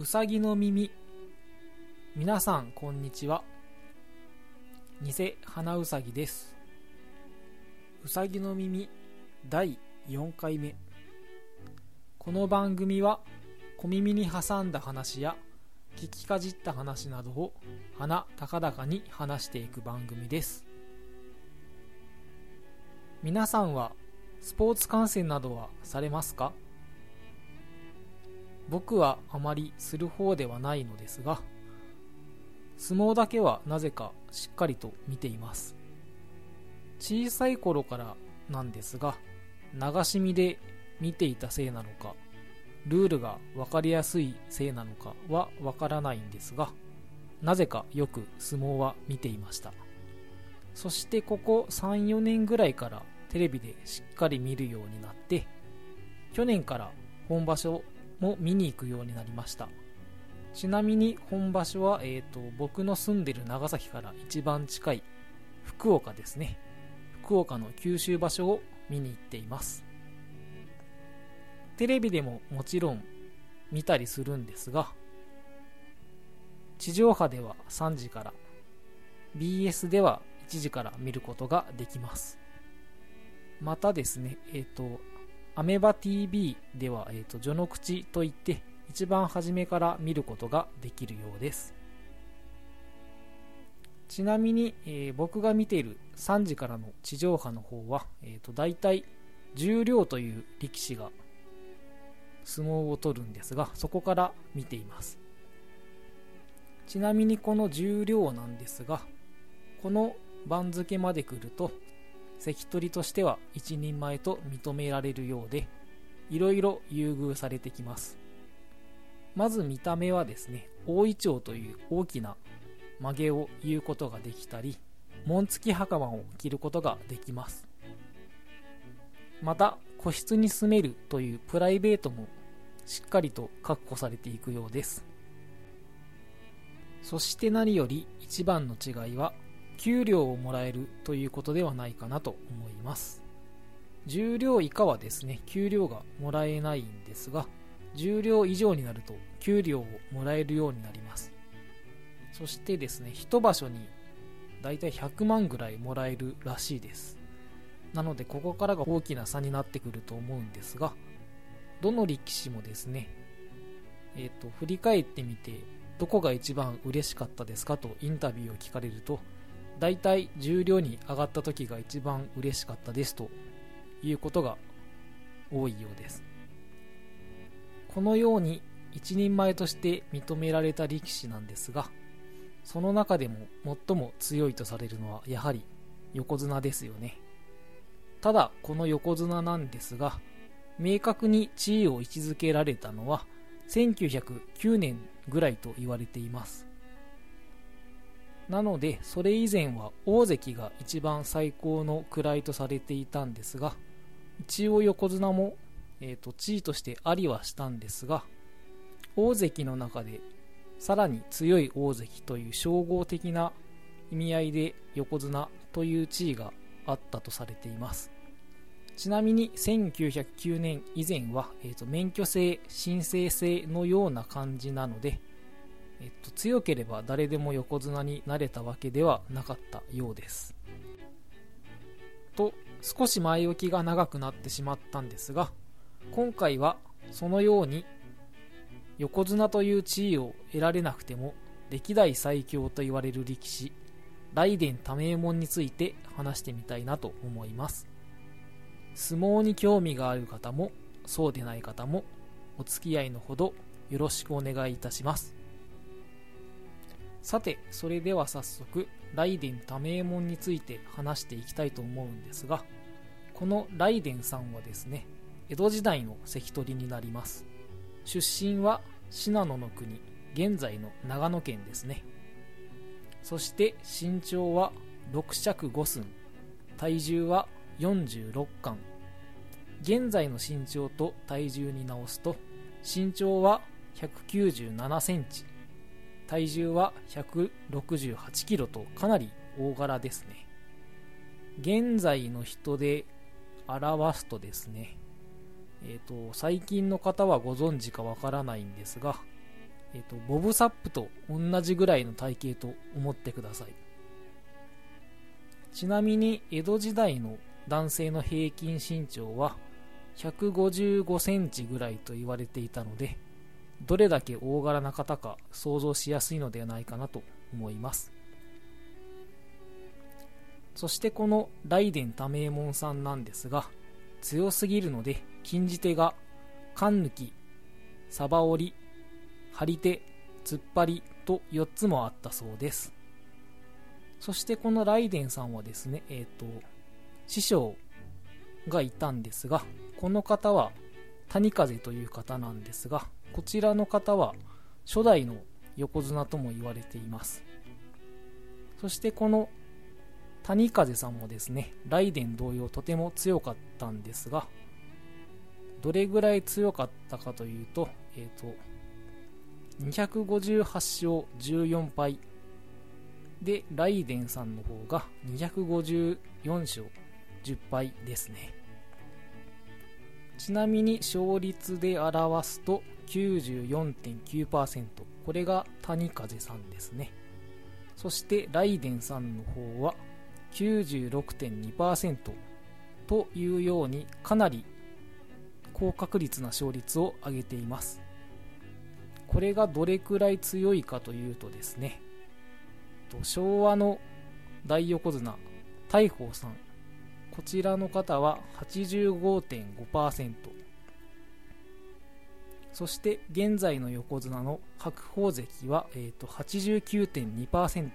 うさぎの耳。皆さんこんにちは。偽花うさぎです。うさぎの耳第4回目。この番組は小耳に挟んだ話や聞きかじった話などを鼻高々に話していく番組です。皆さんはスポーツ観戦などはされますか？僕はあまりする方ではないのですが相撲だけはなぜかしっかりと見ています。小さい頃からなんですが流し見で見ていたせいなのかルールが分かりやすいせいなのかは分からないんですがなぜかよく相撲は見ていました。そしてここ34年ぐらいからテレビでしっかり見るようになって去年から本場所も見に行くようになりました。ちなみに本場所は、えーと、僕の住んでる長崎から一番近い福岡ですね。福岡の九州場所を見に行っています。テレビでももちろん見たりするんですが地上波では3時から BS では1時から見ることができます。またですねえっ、ー、とアメバ TV では、えーと、序の口といって一番初めから見ることができるようです。ちなみに、えー、僕が見ている3時からの地上波の方は、えーと、大体重量という力士が相撲を取るんですがそこから見ています。ちなみにこの重量なんですがこの番付まで来ると関取としては一人前と認められるようで、いろいろ優遇されてきます。まず見た目はですね、大イチョウという大きな曲げを言うことができたり、紋付き袴を着ることができます。また、個室に住めるというプライベートもしっかりと確保されていくようです。そして何より一番の違いは給料をもらえるということではないかなと思います。重量以下はですね給料がもらえないんですが重量以上になると給料をもらえるようになります。そしてですね一場所にだいたい100万ぐらいもらえるらしいです。なのでここからが大きな差になってくると思うんですがどの力士もですねえっ、ー、と振り返ってみてどこが一番嬉しかったですかとインタビューを聞かれると大体重量に上がった時が一番嬉しかったですということが多いようです。このように一人前として認められた力士なんですがその中でも最も強いとされるのはやはり横綱ですよね。ただこの横綱なんですが明確に地位を位置づけられたのは1909年ぐらいと言われています。なのでそれ以前は大関が一番最高の位とされていたんですが一応横綱も、えーと、地位としてありはしたんですが大関の中でさらに強い大関という称号的な意味合いで横綱という地位があったとされています。ちなみに1909年以前は、えーと免許制申請制のような感じなのでえっと、強ければ誰でも横綱になれたわけではなかったようです。と少し前置きが長くなってしまったんですが今回はそのように横綱という地位を得られなくても歴代最強と言われる力士雷電多名門について話してみたいなと思います相撲に興味がある方もそうでない方もお付き合いのほどよろしくお願いいたしますさて、それでは早速、雷電多名門について話していきたいと思うんですが、この雷電さんはですね、江戸時代の関取になります。出身は信濃の国、現在の長野県ですね。そして身長は6尺5寸、体重は46巻。現在の身長と体重に直すと、身長は197センチ、体重は168キロとかなり大柄ですね。現在の人で表すとですね、えっ、ー、と、最近の方はご存知かわからないんですが、えっ、と、ボブサップと同じぐらいの体型と思ってください。ちなみに、江戸時代の男性の平均身長は155センチぐらいと言われていたので、どれだけ大柄な方か想像しやすいのではないかなと思います。そしてこの雷電多名門さんなんですが、強すぎるので禁じ手が勘抜き、サバ折り、張り手、突っ張りと4つもあったそうです。そしてこのライデンさんはですね、えっ、ー、と、師匠がいたんですが、この方は谷風という方なんですが、こちらの方は初代の横綱とも言われています。そしてこの谷風さんもですね、雷電同様とても強かったんですが、どれぐらい強かったかというと、え、ー、と、258勝14敗で、ライデンさんの方が254勝10敗ですね。ちなみに勝率で表すと94.9%。これが谷風さんですね。そしてライデンさんの方は96.2%というようにかなり高確率な勝率を上げています。これがどれくらい強いかというとですね、昭和の大横綱、大鵬さん、こちらの方は85.5%、そして現在の横綱の白鵬関は、えーと、89.2%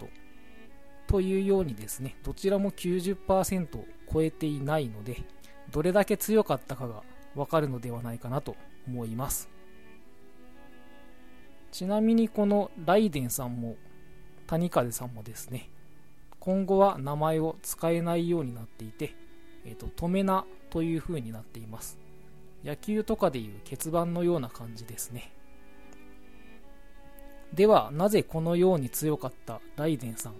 というようにですね、どちらも90%を超えていないので、どれだけ強かったかがわかるのではないかなと思います。ちなみにこのライデンさんも谷風さんもですね、今後は名前を使えないようになっていて、えっ、ー、と、止めなという風になっています。野球とかでいう欠番のような感じですね。では、なぜこのように強かったライデンさん、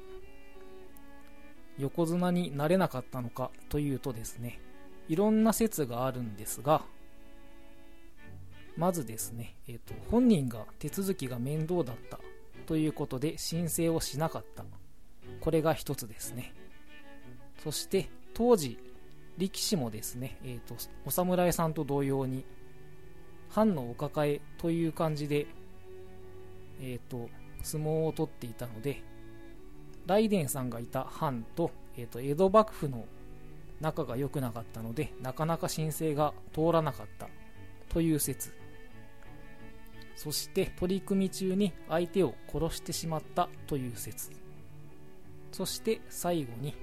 横綱になれなかったのかというとですね、いろんな説があるんですが、まずですね、えーと、本人が手続きが面倒だったということで申請をしなかった。これが一つですね。そして当時、力士もですね、えーと、お侍さんと同様に、藩のお抱えという感じで、えーと、相撲を取っていたので、雷電さんがいた藩と,、えーと江戸幕府の仲が良くなかったので、なかなか申請が通らなかったという説。そして取り組み中に相手を殺してしまったという説そして最後に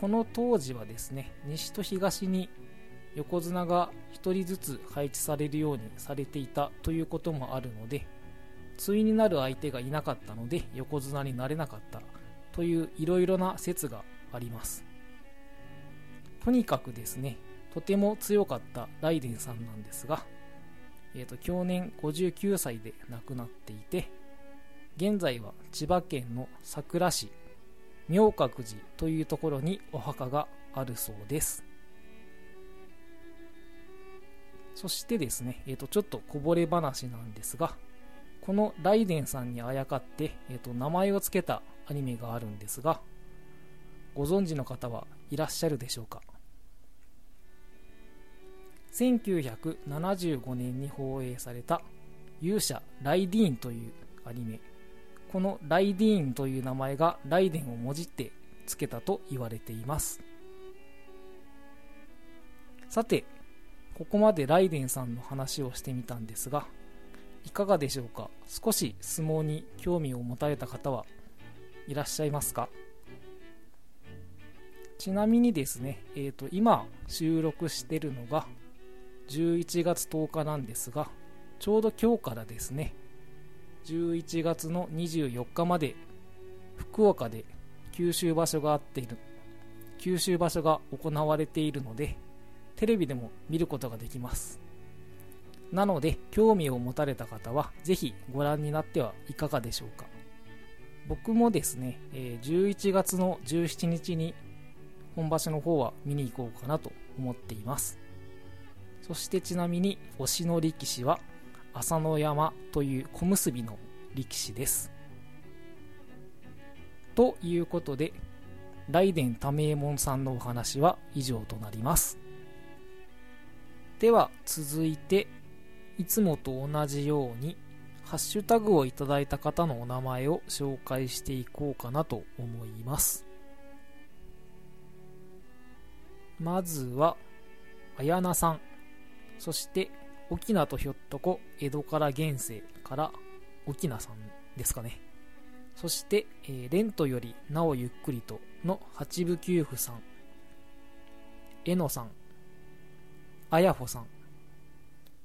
この当時はですね西と東に横綱が1人ずつ配置されるようにされていたということもあるので対になる相手がいなかったので横綱になれなかったといういろいろな説があります。とにかくですねとても強かったライデンさんなんですがえーと、去年59歳で亡くなっていて現在は千葉県の佐倉市明覚寺というところにお墓があるそうです。そしてですね、えーと、ちょっとこぼれ話なんですがこのライデンさんにあやかって、えーと名前を付けたアニメがあるんですがご存知の方はいらっしゃるでしょうか？1975年に放映された勇者ライディーンというアニメ。このライディーンという名前がライデンをもじって付けたと言われています。さてここまでライデンさんの話をしてみたんですがいかがでしょうか？少し相撲に興味を持たれた方はいらっしゃいますか？ちなみにですね、えーと今収録してるのが11月10日なんですが、ちょうど今日からですね、11月の24日まで福岡で九州場所があっている、九州場所が行われているので、テレビでも見ることができます。なので、興味を持たれた方は、ぜひご覧になってはいかがでしょうか。僕もですね、11月の17日に本場所の方は見に行こうかなと思っています。そしてちなみに推しの力士は朝乃山という小結の力士です。ということで雷電多名門さんのお話は以上となります。では続いていつもと同じようにハッシュタグをいただいた方のお名前を紹介していこうかなと思います。まずはあやなさん。そして沖縄とひょっとこ江戸から現世から沖縄さんですかね。そして、えー、レントよりなおゆっくりとの八部九夫さんえのさんあやほさん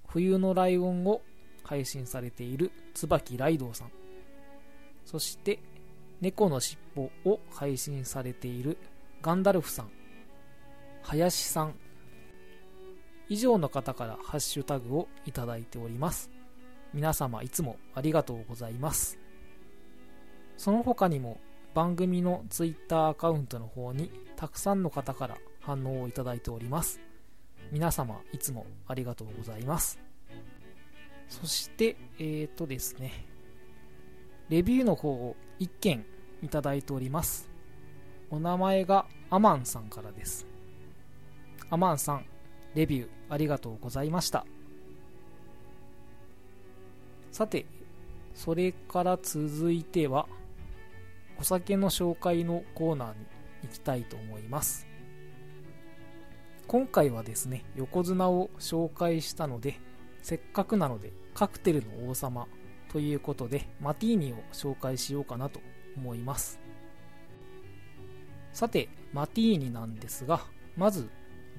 冬のライオンを配信されている椿ライドウさん。そして猫のしっぽを配信されているガンダルフさん林さん以上の方からハッシュタグをいただいております。皆様いつもありがとうございます。その他にも番組の Twitter アカウントの方にたくさんの方から反応をいただいております。皆様いつもありがとうございます。そしてえっ、ー、とですねレビューの方を1件いただいております。お名前がアマンさんからです。アマンさんレビューありがとうございました。さてそれから続いてはお酒の紹介のコーナーに行きたいと思います。今回はですね横綱を紹介したのでせっかくなのでカクテルの王様ということでマティーニを紹介しようかなと思います。さてマティーニなんですがまず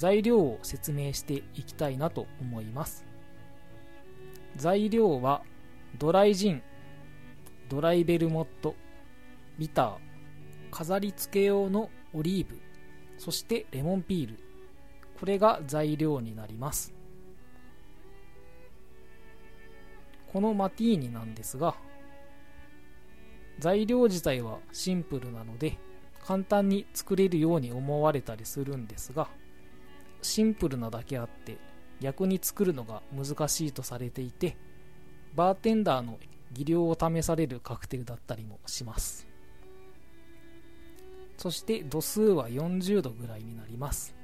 材料を説明していきたいなと思います。材料はドライジンドライベルモットビター飾り付け用のオリーブそしてレモンピール。これが材料になります。このマティーニなんですが材料自体はシンプルなので簡単に作れるように思われたりするんですがシンプルなだけあって逆に作るのが難しいとされていてバーテンダーの技量を試されるカクテルだったりもします。そして度数は40度ぐらいになります。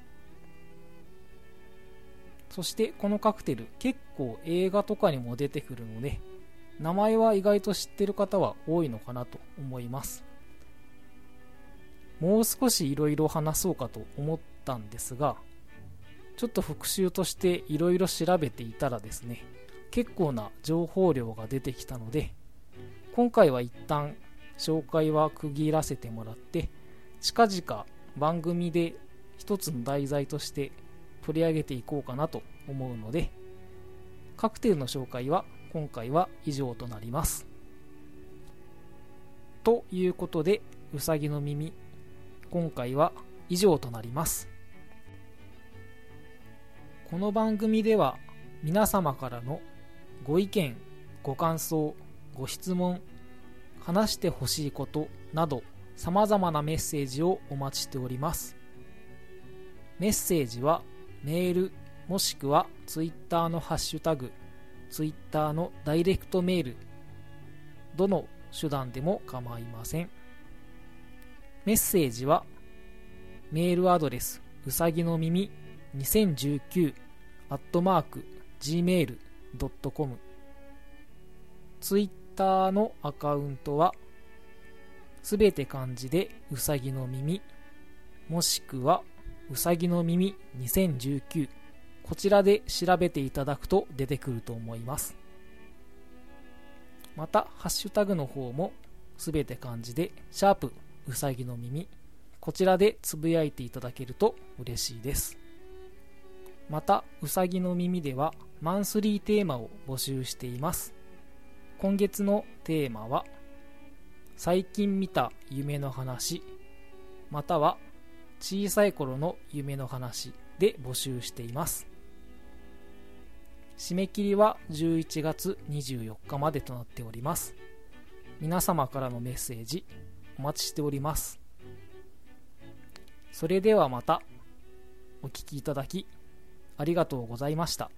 そしてこのカクテル結構映画とかにも出てくるので名前は意外と知ってる方は多いのかなと思います。もう少しいろいろ話そうかと思ったんですがちょっと復習としていろいろ調べていたらですね結構な情報量が出てきたので今回は一旦紹介は区切らせてもらって近々番組で一つの題材として取り上げていこうかなと思うのでカクテルの紹介は今回は以上となります。ということでうさぎの耳今回は以上となります。この番組では皆様からのご意見ご感想ご質問話してほしいことなど様々なメッセージをお待ちしております。メッセージはメールもしくはツイッターのハッシュタグツイッターのダイレクトメールどの手段でも構いません。メッセージはメールアドレスうさぎの耳2019アットマーク gmail.com ツイッターのアカウントはすべて漢字でうさぎの耳もしくはうさぎの耳2019こちらで調べていただくと出てくると思います。またハッシュタグの方もすべて漢字でシャープうさぎの耳こちらでつぶやいていただけると嬉しいです。またうさぎの耳ではマンスリーテーマを募集しています。今月のテーマは最近見た夢の話または小さい頃の夢の話で募集しています。締め切りは11月24日までとなっております。皆様からのメッセージお待ちしております。それではまたお聴きいただきありがとうございました。